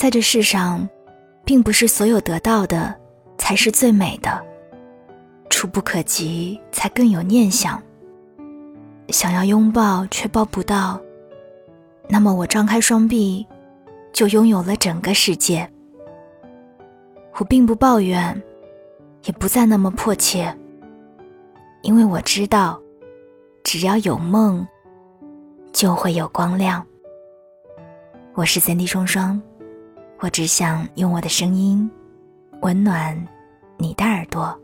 在这世上，并不是所有得到的才是最美的，触不可及才更有念想。想要拥抱却抱不到，那么我张开双臂，就拥有了整个世界。我并不抱怨，也不再那么迫切，因为我知道，只要有梦，就会有光亮。我是三 D 双双。我只想用我的声音温暖你的耳朵。